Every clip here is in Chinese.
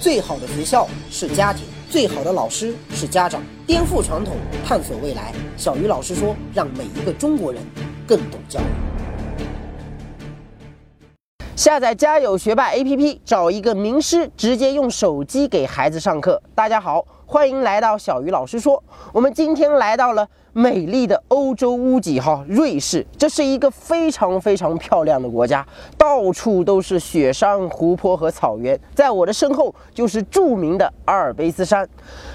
最好的学校是家庭，最好的老师是家长。颠覆传统，探索未来。小鱼老师说：“让每一个中国人更懂教育。”下载家有学霸 APP，找一个名师，直接用手机给孩子上课。大家好，欢迎来到小鱼老师说。我们今天来到了。美丽的欧洲屋脊哈，瑞士，这是一个非常非常漂亮的国家，到处都是雪山、湖泊和草原。在我的身后就是著名的阿尔卑斯山。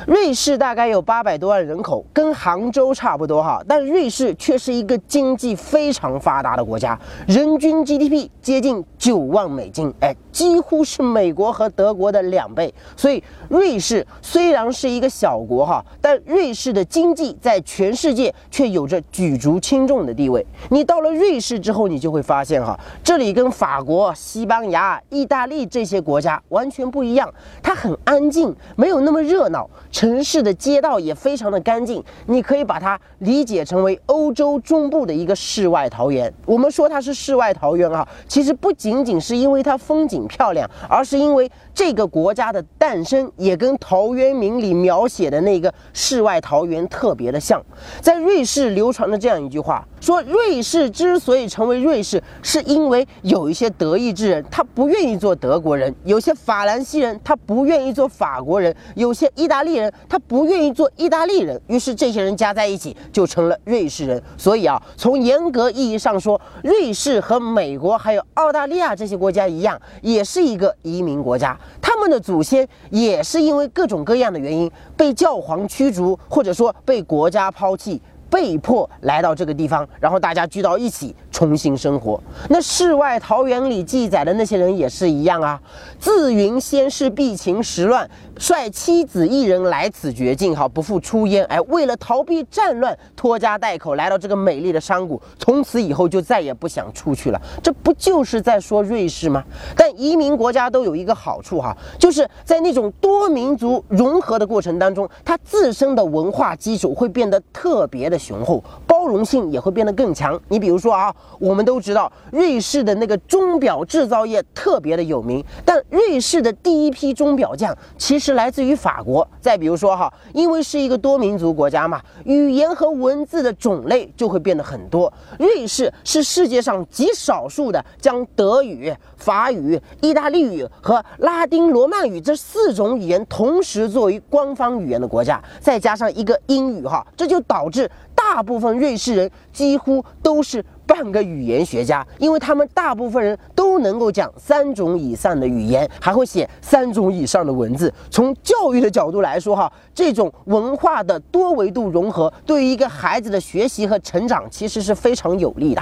瑞士大概有八百多万人口，跟杭州差不多哈，但瑞士却是一个经济非常发达的国家，人均 GDP 接近九万美金，哎，几乎是美国和德国的两倍。所以，瑞士虽然是是一个小国哈，但瑞士的经济在全世界。却有着举足轻重的地位。你到了瑞士之后，你就会发现哈，这里跟法国、西班牙、意大利这些国家完全不一样。它很安静，没有那么热闹，城市的街道也非常的干净。你可以把它理解成为欧洲中部的一个世外桃源。我们说它是世外桃源啊，其实不仅仅是因为它风景漂亮，而是因为这个国家的诞生也跟陶渊明里描写的那个世外桃源特别的像。在瑞士流传的这样一句话。说瑞士之所以成为瑞士，是因为有一些德意志人他不愿意做德国人，有些法兰西人他不愿意做法国人，有些意大利人他不愿意做意大利人，于是这些人加在一起就成了瑞士人。所以啊，从严格意义上说，瑞士和美国还有澳大利亚这些国家一样，也是一个移民国家。他们的祖先也是因为各种各样的原因被教皇驱逐，或者说被国家抛弃。被迫来到这个地方，然后大家聚到一起。重新生活。那世外桃源里记载的那些人也是一样啊。自云先是避秦时乱，率妻子一人来此绝境，哈，不复出焉。哎，为了逃避战乱，拖家带口来到这个美丽的山谷，从此以后就再也不想出去了。这不就是在说瑞士吗？但移民国家都有一个好处哈，就是在那种多民族融合的过程当中，它自身的文化基础会变得特别的雄厚，包容性也会变得更强。你比如说啊。我们都知道，瑞士的那个钟表制造业特别的有名，但瑞士的第一批钟表匠其实是来自于法国。再比如说哈，因为是一个多民族国家嘛，语言和文字的种类就会变得很多。瑞士是世界上极少数的将德语、法语、意大利语和拉丁罗曼语这四种语言同时作为官方语言的国家，再加上一个英语哈，这就导致大部分瑞士人几乎都是。半个语言学家，因为他们大部分人都能够讲三种以上的语言，还会写三种以上的文字。从教育的角度来说，哈，这种文化的多维度融合，对于一个孩子的学习和成长，其实是非常有利的。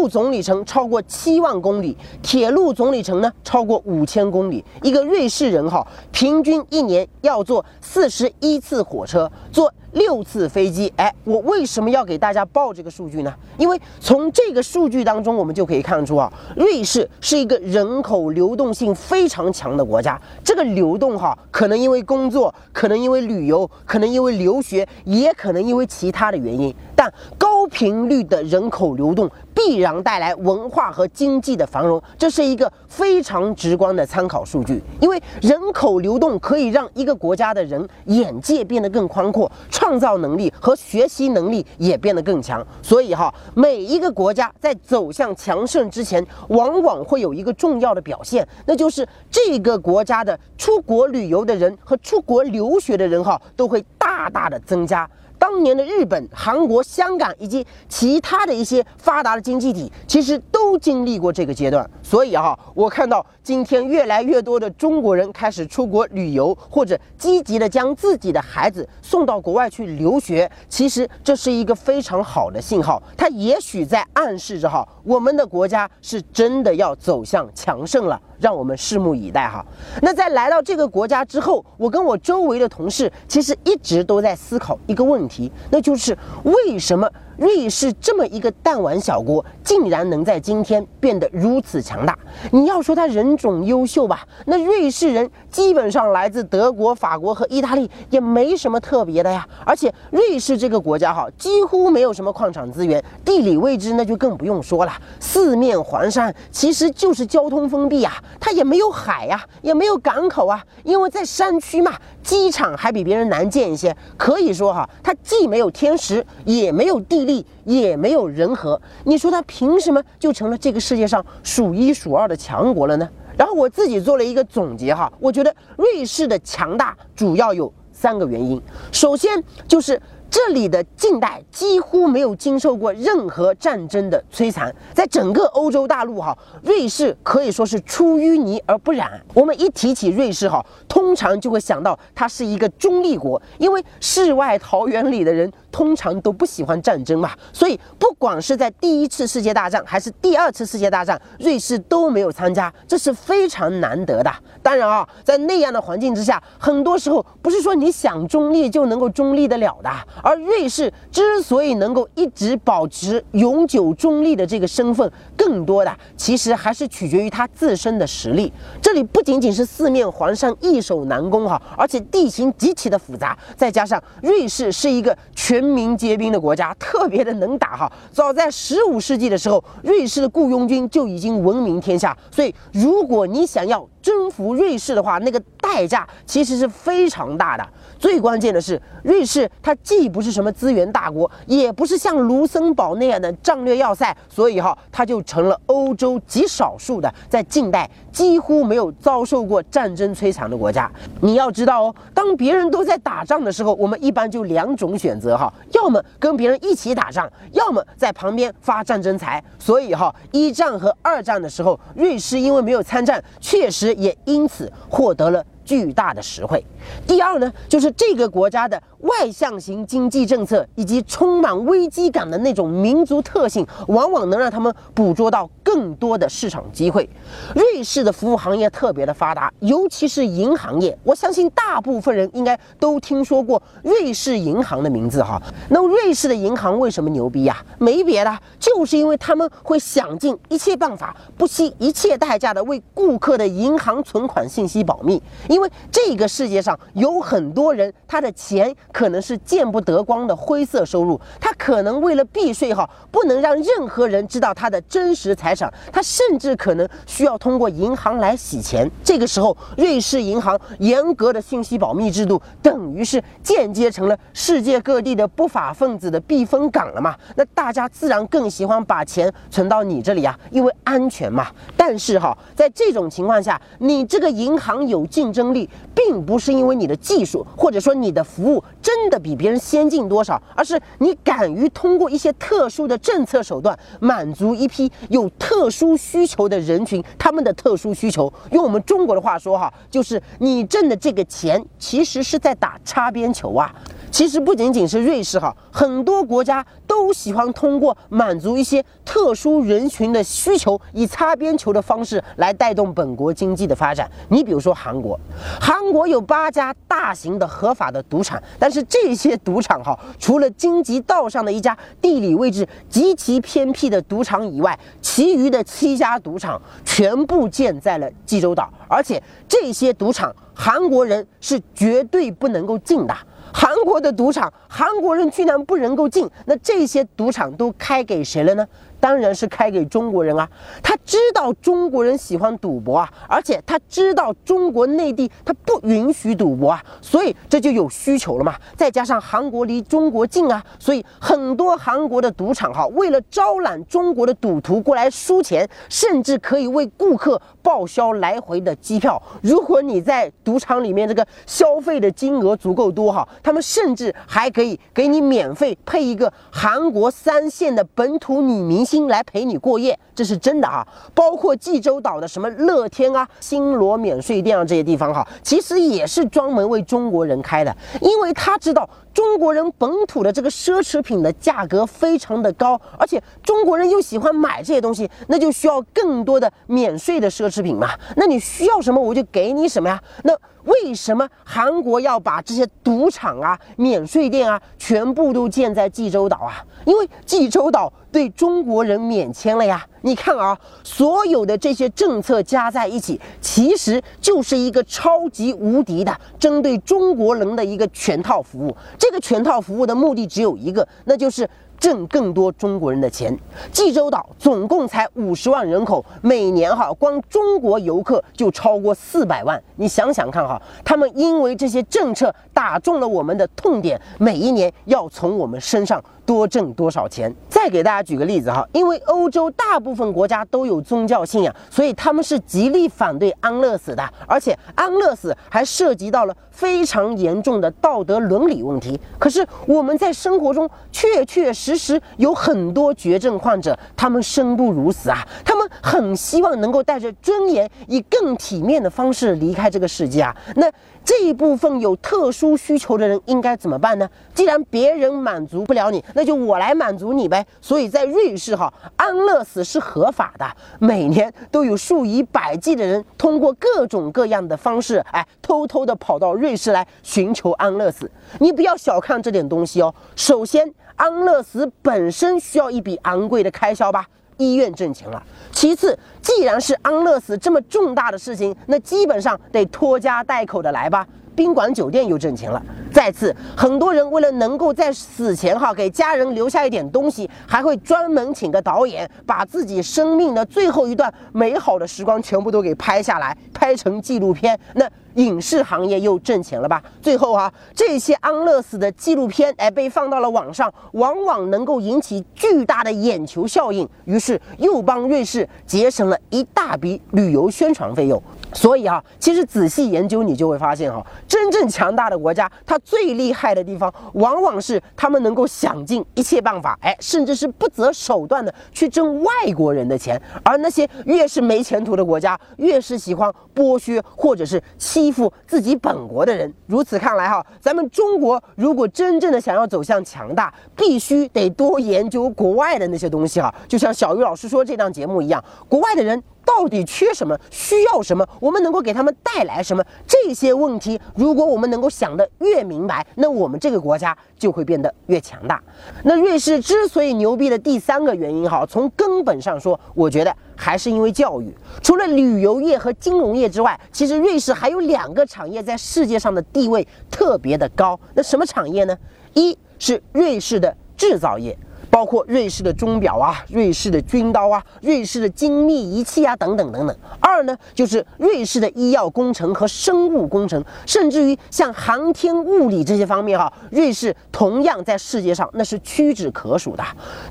路总里程超过七万公里，铁路总里程呢超过五千公里。一个瑞士人哈，平均一年要坐四十一次火车，坐。六次飞机，哎，我为什么要给大家报这个数据呢？因为从这个数据当中，我们就可以看出啊，瑞士是一个人口流动性非常强的国家。这个流动哈，可能因为工作，可能因为旅游，可能因为留学，也可能因为其他的原因。但高频率的人口流动必然带来文化和经济的繁荣，这是一个非常直观的参考数据。因为人口流动可以让一个国家的人眼界变得更宽阔。创造能力和学习能力也变得更强，所以哈，每一个国家在走向强盛之前，往往会有一个重要的表现，那就是这个国家的出国旅游的人和出国留学的人哈，都会大大的增加。当年的日本、韩国、香港以及其他的一些发达的经济体，其实都经历过这个阶段。所以哈，我看到今天越来越多的中国人开始出国旅游，或者积极的将自己的孩子送到国外去留学，其实这是一个非常好的信号。它也许在暗示着哈，我们的国家是真的要走向强盛了。让我们拭目以待哈。那在来到这个国家之后，我跟我周围的同事其实一直都在思考一个问题，那就是为什么？瑞士这么一个弹丸小国，竟然能在今天变得如此强大。你要说他人种优秀吧，那瑞士人基本上来自德国、法国和意大利，也没什么特别的呀。而且瑞士这个国家哈，几乎没有什么矿产资源，地理位置那就更不用说了，四面环山，其实就是交通封闭啊。它也没有海呀，也没有港口啊，因为在山区嘛，机场还比别人难建一些。可以说哈，它既没有天时，也没有地利。也没有人和，你说他凭什么就成了这个世界上数一数二的强国了呢？然后我自己做了一个总结哈，我觉得瑞士的强大主要有三个原因，首先就是。这里的近代几乎没有经受过任何战争的摧残，在整个欧洲大陆哈，瑞士可以说是出淤泥而不染。我们一提起瑞士哈，通常就会想到它是一个中立国，因为世外桃源里的人通常都不喜欢战争嘛，所以不管是在第一次世界大战还是第二次世界大战，瑞士都没有参加，这是非常难得的。当然啊，在那样的环境之下，很多时候不是说你想中立就能够中立得了的。而瑞士之所以能够一直保持永久中立的这个身份，更多的其实还是取决于它自身的实力。这里不仅仅是四面环山、易守难攻哈，而且地形极其的复杂，再加上瑞士是一个全民皆兵的国家，特别的能打哈。早在十五世纪的时候，瑞士的雇佣军就已经闻名天下。所以，如果你想要征服瑞士的话，那个代价其实是非常大的。最关键的是，瑞士它既不是什么资源大国，也不是像卢森堡那样的战略要塞，所以哈，它就成了欧洲极少数的在近代几乎没有遭受过战争摧残的国家。你要知道哦，当别人都在打仗的时候，我们一般就两种选择哈，要么跟别人一起打仗，要么在旁边发战争财。所以哈，一战和二战的时候，瑞士因为没有参战，确实也因此获得了。巨大的实惠。第二呢，就是这个国家的外向型经济政策以及充满危机感的那种民族特性，往往能让他们捕捉到更多的市场机会。瑞士的服务行业特别的发达，尤其是银行业。我相信大部分人应该都听说过瑞士银行的名字哈。那瑞士的银行为什么牛逼呀？没别的，就是因为他们会想尽一切办法，不惜一切代价的为顾客的银行存款信息保密。因因为这个世界上有很多人，他的钱可能是见不得光的灰色收入，他可能为了避税哈，不能让任何人知道他的真实财产，他甚至可能需要通过银行来洗钱。这个时候，瑞士银行严格的信息保密制度，等于是间接成了世界各地的不法分子的避风港了嘛？那大家自然更喜欢把钱存到你这里啊，因为安全嘛。但是哈，在这种情况下，你这个银行有竞争。力并不是因因为你的技术或者说你的服务真的比别人先进多少，而是你敢于通过一些特殊的政策手段满足一批有特殊需求的人群他们的特殊需求。用我们中国的话说哈，就是你挣的这个钱其实是在打擦边球啊。其实不仅仅是瑞士哈，很多国家都喜欢通过满足一些特殊人群的需求，以擦边球的方式来带动本国经济的发展。你比如说韩国，韩国有八家大型的合法的赌场，但是这些赌场哈，除了京畿道上的一家地理位置极其偏僻的赌场以外，其余的七家赌场全部建在了济州岛，而且这些赌场韩国人是绝对不能够进的。韩国的赌场，韩国人居然不能够进，那这些赌场都开给谁了呢？当然是开给中国人啊！他知道中国人喜欢赌博啊，而且他知道中国内地他不允许赌博啊，所以这就有需求了嘛。再加上韩国离中国近啊，所以很多韩国的赌场哈，为了招揽中国的赌徒过来输钱，甚至可以为顾客报销来回的机票。如果你在赌场里面这个消费的金额足够多哈，他们甚至还可以给你免费配一个韩国三线的本土女明星。心来陪你过夜。这是真的哈。包括济州岛的什么乐天啊、新罗免税店啊这些地方哈，其实也是专门为中国人开的，因为他知道中国人本土的这个奢侈品的价格非常的高，而且中国人又喜欢买这些东西，那就需要更多的免税的奢侈品嘛。那你需要什么，我就给你什么呀。那为什么韩国要把这些赌场啊、免税店啊全部都建在济州岛啊？因为济州岛对中国人免签了呀。你看啊，所有的这些政策加在一起，其实就是一个超级无敌的针对中国人的一个全套服务。这个全套服务的目的只有一个，那就是。挣更多中国人的钱。济州岛总共才五十万人口，每年哈光中国游客就超过四百万。你想想看哈，他们因为这些政策打中了我们的痛点，每一年要从我们身上。多挣多少钱？再给大家举个例子哈，因为欧洲大部分国家都有宗教信仰，所以他们是极力反对安乐死的，而且安乐死还涉及到了非常严重的道德伦理问题。可是我们在生活中确确实实有很多绝症患者，他们生不如死啊，他们很希望能够带着尊严，以更体面的方式离开这个世界啊。那这一部分有特殊需求的人应该怎么办呢？既然别人满足不了你，那就我来满足你呗。所以在瑞士哈，安乐死是合法的，每年都有数以百计的人通过各种各样的方式，哎，偷偷的跑到瑞士来寻求安乐死。你不要小看这点东西哦。首先，安乐死本身需要一笔昂贵的开销吧。医院挣钱了。其次，既然是安乐死这么重大的事情，那基本上得拖家带口的来吧。宾馆酒店又挣钱了。再次，很多人为了能够在死前哈给家人留下一点东西，还会专门请个导演，把自己生命的最后一段美好的时光全部都给拍下来，拍成纪录片。那影视行业又挣钱了吧？最后哈，这些安乐死的纪录片哎被放到了网上，往往能够引起巨大的眼球效应，于是又帮瑞士节省了一大笔旅游宣传费用。所以啊，其实仔细研究，你就会发现哈，真正强大的国家，它最厉害的地方，往往是他们能够想尽一切办法，哎，甚至是不择手段的去挣外国人的钱。而那些越是没前途的国家，越是喜欢剥削或者是欺依附自己本国的人。如此看来哈，咱们中国如果真正的想要走向强大，必须得多研究国外的那些东西哈。就像小鱼老师说这档节目一样，国外的人。到底缺什么？需要什么？我们能够给他们带来什么？这些问题，如果我们能够想得越明白，那我们这个国家就会变得越强大。那瑞士之所以牛逼的第三个原因，哈，从根本上说，我觉得还是因为教育。除了旅游业和金融业之外，其实瑞士还有两个产业在世界上的地位特别的高。那什么产业呢？一是瑞士的制造业。包括瑞士的钟表啊，瑞士的军刀啊，瑞士的精密仪器啊，等等等等。二呢，就是瑞士的医药工程和生物工程，甚至于像航天物理这些方面哈，瑞士同样在世界上那是屈指可数的。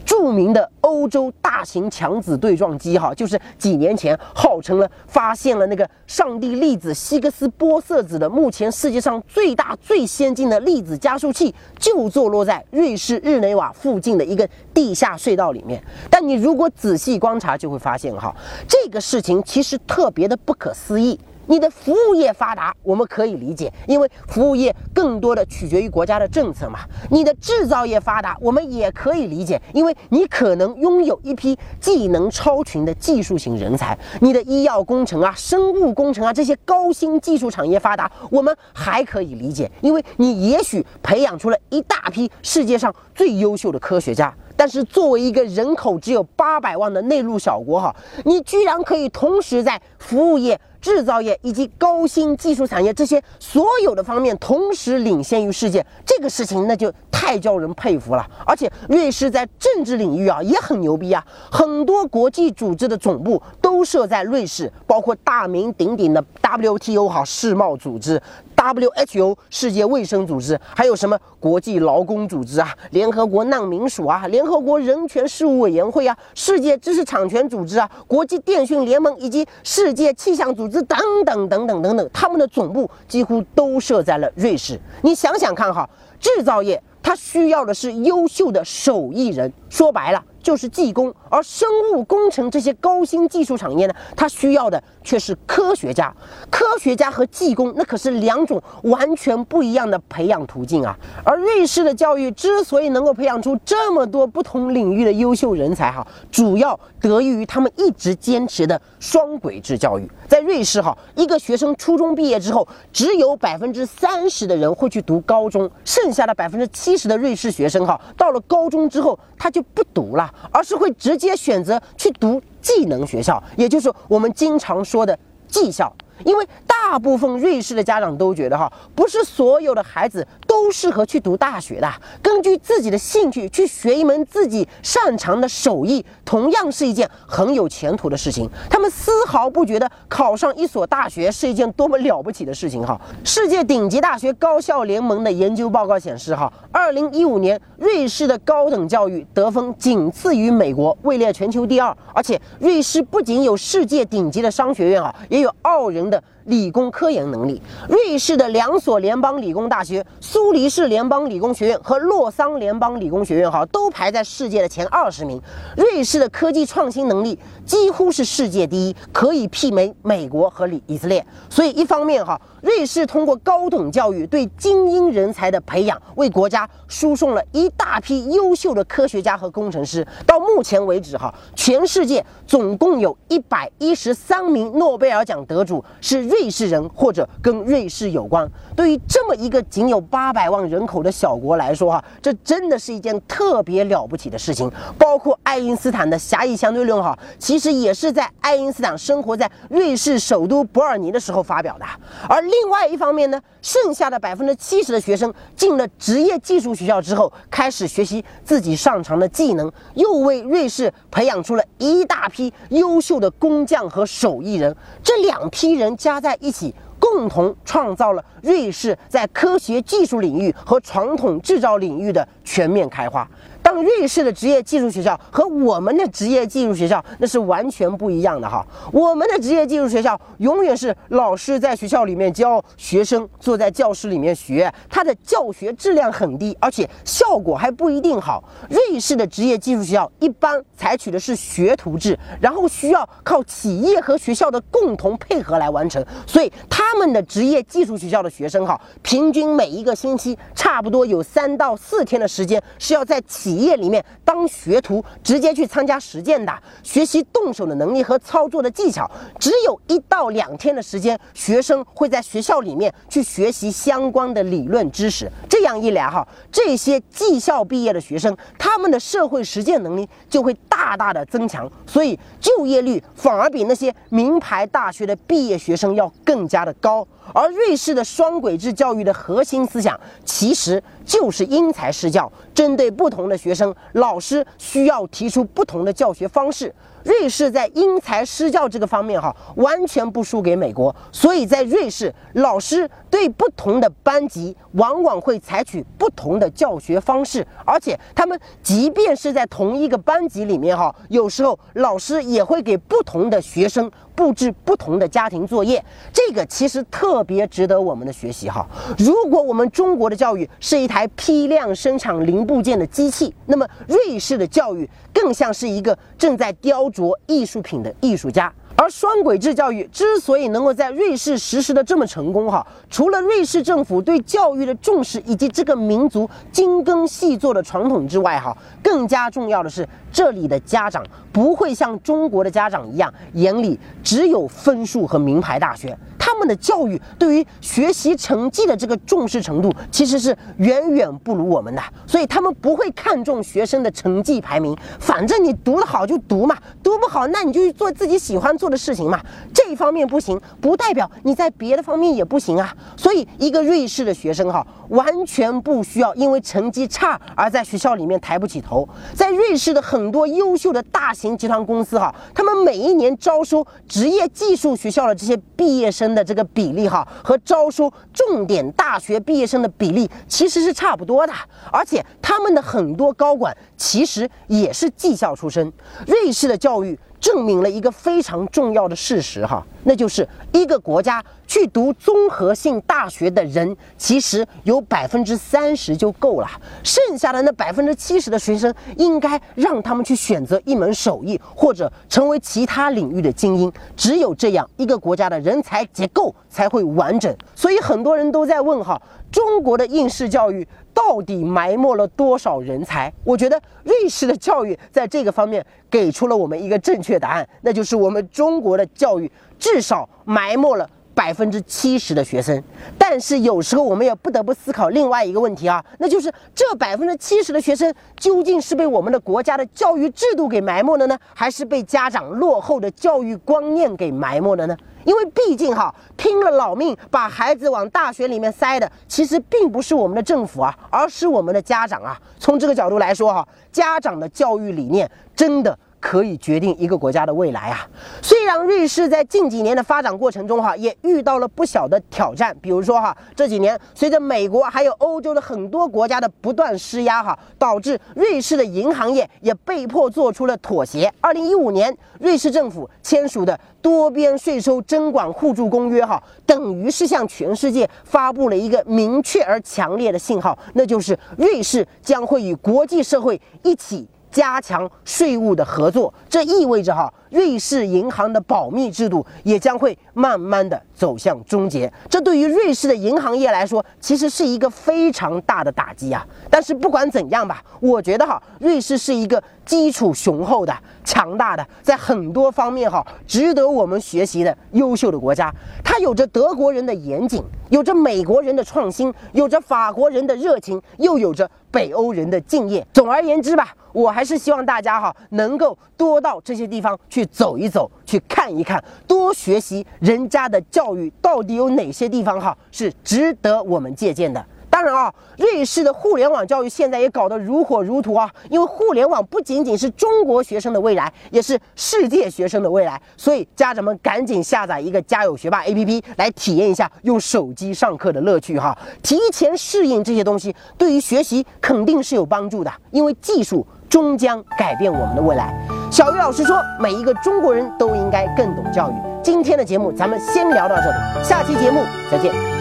著名的欧洲大型强子对撞机哈，就是几年前号称了发现了那个上帝粒子希格斯玻色子的目前世界上最大最先进的粒子加速器，就坐落在瑞士日内瓦附近的一个。地下隧道里面，但你如果仔细观察，就会发现哈，这个事情其实特别的不可思议。你的服务业发达，我们可以理解，因为服务业更多的取决于国家的政策嘛。你的制造业发达，我们也可以理解，因为你可能拥有一批技能超群的技术型人才。你的医药工程啊、生物工程啊这些高新技术产业发达，我们还可以理解，因为你也许培养出了一大批世界上最优秀的科学家。但是作为一个人口只有八百万的内陆小国哈，你居然可以同时在服务业。制造业以及高新技术产业这些所有的方面同时领先于世界，这个事情那就太叫人佩服了。而且瑞士在政治领域啊也很牛逼啊，很多国际组织的总部都设在瑞士，包括大名鼎鼎的 WTO 哈世贸组织、WHO 世界卫生组织，还有什么国际劳工组织啊、联合国难民署啊、联合国人权事务委员会啊、世界知识产权组织啊、国际电讯联盟以及世界气象组织。等等等等等等，他们的总部几乎都设在了瑞士。你想想看哈，制造业它需要的是优秀的手艺人，说白了就是技工，而生物工程这些高新技术产业呢，它需要的却是科学家。科学家和技工那可是两种完全不一样的培养途径啊。而瑞士的教育之所以能够培养出这么多不同领域的优秀人才，哈，主要得益于他们一直坚持的双轨制教育。在瑞士，哈，一个学生初中毕业之后，只有百分之三十的人会去读高中，剩下的百分之七十的瑞士学生，哈，到了高中之后他就不读了，而是会直接选择去读技能学校，也就是我们经常说的技校。因为大部分瑞士的家长都觉得哈，不是所有的孩子都适合去读大学的。根据自己的兴趣去学一门自己擅长的手艺，同样是一件很有前途的事情。他们丝毫不觉得考上一所大学是一件多么了不起的事情哈。世界顶级大学高校联盟的研究报告显示哈，二零一五年瑞士的高等教育得分仅次于美国，位列全球第二。而且瑞士不仅有世界顶级的商学院啊，也有傲人。的理工科研能力，瑞士的两所联邦理工大学——苏黎世联邦理工学院和洛桑联邦理工学院，哈，都排在世界的前二十名。瑞士的科技创新能力几乎是世界第一，可以媲美美国和以色列。所以，一方面，哈，瑞士通过高等教育对精英人才的培养，为国家输送了一大批优秀的科学家和工程师。到目前为止，哈，全世界总共有一百一十三名诺贝尔奖得主。是瑞瑞士人或者跟瑞士有关。对于这么一个仅有八百万人口的小国来说，哈，这真的是一件特别了不起的事情。包括爱因斯坦的狭义相对论，哈，其实也是在爱因斯坦生活在瑞士首都伯尔尼的时候发表的。而另外一方面呢，剩下的百分之七十的学生进了职业技术学校之后，开始学习自己擅长的技能，又为瑞士培养出了一大批优秀的工匠和手艺人。这两批人。加在一起，共同创造了瑞士在科学技术领域和传统制造领域的全面开花。当瑞士的职业技术学校和我们的职业技术学校那是完全不一样的哈。我们的职业技术学校永远是老师在学校里面教学生坐在教室里面学，他的教学质量很低，而且效果还不一定好。瑞士的职业技术学校一般采取的是学徒制，然后需要靠企业和学校的共同配合来完成，所以他们的职业技术学校的学生哈，平均每一个星期差不多有三到四天的时间是要在企业里面当学徒，直接去参加实践的，学习动手的能力和操作的技巧。只有一到两天的时间，学生会在学校里面去学习相关的理论知识。这样一来，哈，这些技校毕业的学生，他们的社会实践能力就会大大的增强，所以就业率反而比那些名牌大学的毕业学生要更加的高。而瑞士的双轨制教育的核心思想，其实就是因材施教，针对不同的学生，老师需要提出不同的教学方式。瑞士在因材施教这个方面，哈，完全不输给美国。所以在瑞士，老师对不同的班级，往往会采取不同的教学方式，而且他们即便是在同一个班级里面，哈，有时候老师也会给不同的学生布置不同的家庭作业。这个其实特别值得我们的学习，哈。如果我们中国的教育是一台批量生产零部件的机器，那么瑞士的教育更像是一个正在雕。琢艺术品的艺术家，而双轨制教育之所以能够在瑞士实施的这么成功，哈，除了瑞士政府对教育的重视以及这个民族精耕细作的传统之外，哈，更加重要的是这里的家长不会像中国的家长一样，眼里只有分数和名牌大学。们的教育对于学习成绩的这个重视程度，其实是远远不如我们的，所以他们不会看重学生的成绩排名，反正你读得好就读嘛，读不好那你就去做自己喜欢做的事情嘛。这一方面不行，不代表你在别的方面也不行啊。所以一个瑞士的学生哈，完全不需要因为成绩差而在学校里面抬不起头。在瑞士的很多优秀的大型集团公司哈，他们每一年招收职业技术学校的这些毕业生的。这个比例哈，和招收重点大学毕业生的比例其实是差不多的，而且他们的很多高管其实也是技校出身。瑞士的教育。证明了一个非常重要的事实哈，那就是一个国家去读综合性大学的人，其实有百分之三十就够了，剩下的那百分之七十的学生，应该让他们去选择一门手艺，或者成为其他领域的精英。只有这样，一个国家的人才结构才会完整。所以很多人都在问哈，中国的应试教育。到底埋没了多少人才？我觉得瑞士的教育在这个方面给出了我们一个正确答案，那就是我们中国的教育至少埋没了百分之七十的学生。但是有时候我们也不得不思考另外一个问题啊，那就是这百分之七十的学生究竟是被我们的国家的教育制度给埋没了呢，还是被家长落后的教育观念给埋没了呢？因为毕竟哈，拼了老命把孩子往大学里面塞的，其实并不是我们的政府啊，而是我们的家长啊。从这个角度来说哈，家长的教育理念真的。可以决定一个国家的未来啊！虽然瑞士在近几年的发展过程中哈，也遇到了不小的挑战，比如说哈，这几年随着美国还有欧洲的很多国家的不断施压哈，导致瑞士的银行业也被迫做出了妥协。二零一五年，瑞士政府签署的多边税收征管互助公约哈，等于是向全世界发布了一个明确而强烈的信号，那就是瑞士将会与国际社会一起。加强税务的合作，这意味着哈，瑞士银行的保密制度也将会慢慢的走向终结。这对于瑞士的银行业来说，其实是一个非常大的打击啊。但是不管怎样吧，我觉得哈，瑞士是一个基础雄厚的、强大的，在很多方面哈，值得我们学习的优秀的国家。它有着德国人的严谨，有着美国人的创新，有着法国人的热情，又有着北欧人的敬业。总而言之吧。我还是希望大家哈能够多到这些地方去走一走，去看一看，多学习人家的教育到底有哪些地方哈是值得我们借鉴的。当然啊，瑞士的互联网教育现在也搞得如火如荼啊，因为互联网不仅仅是中国学生的未来，也是世界学生的未来。所以家长们赶紧下载一个家有学霸 APP 来体验一下用手机上课的乐趣哈，提前适应这些东西，对于学习肯定是有帮助的，因为技术。终将改变我们的未来。小鱼老师说，每一个中国人都应该更懂教育。今天的节目咱们先聊到这里，下期节目再见。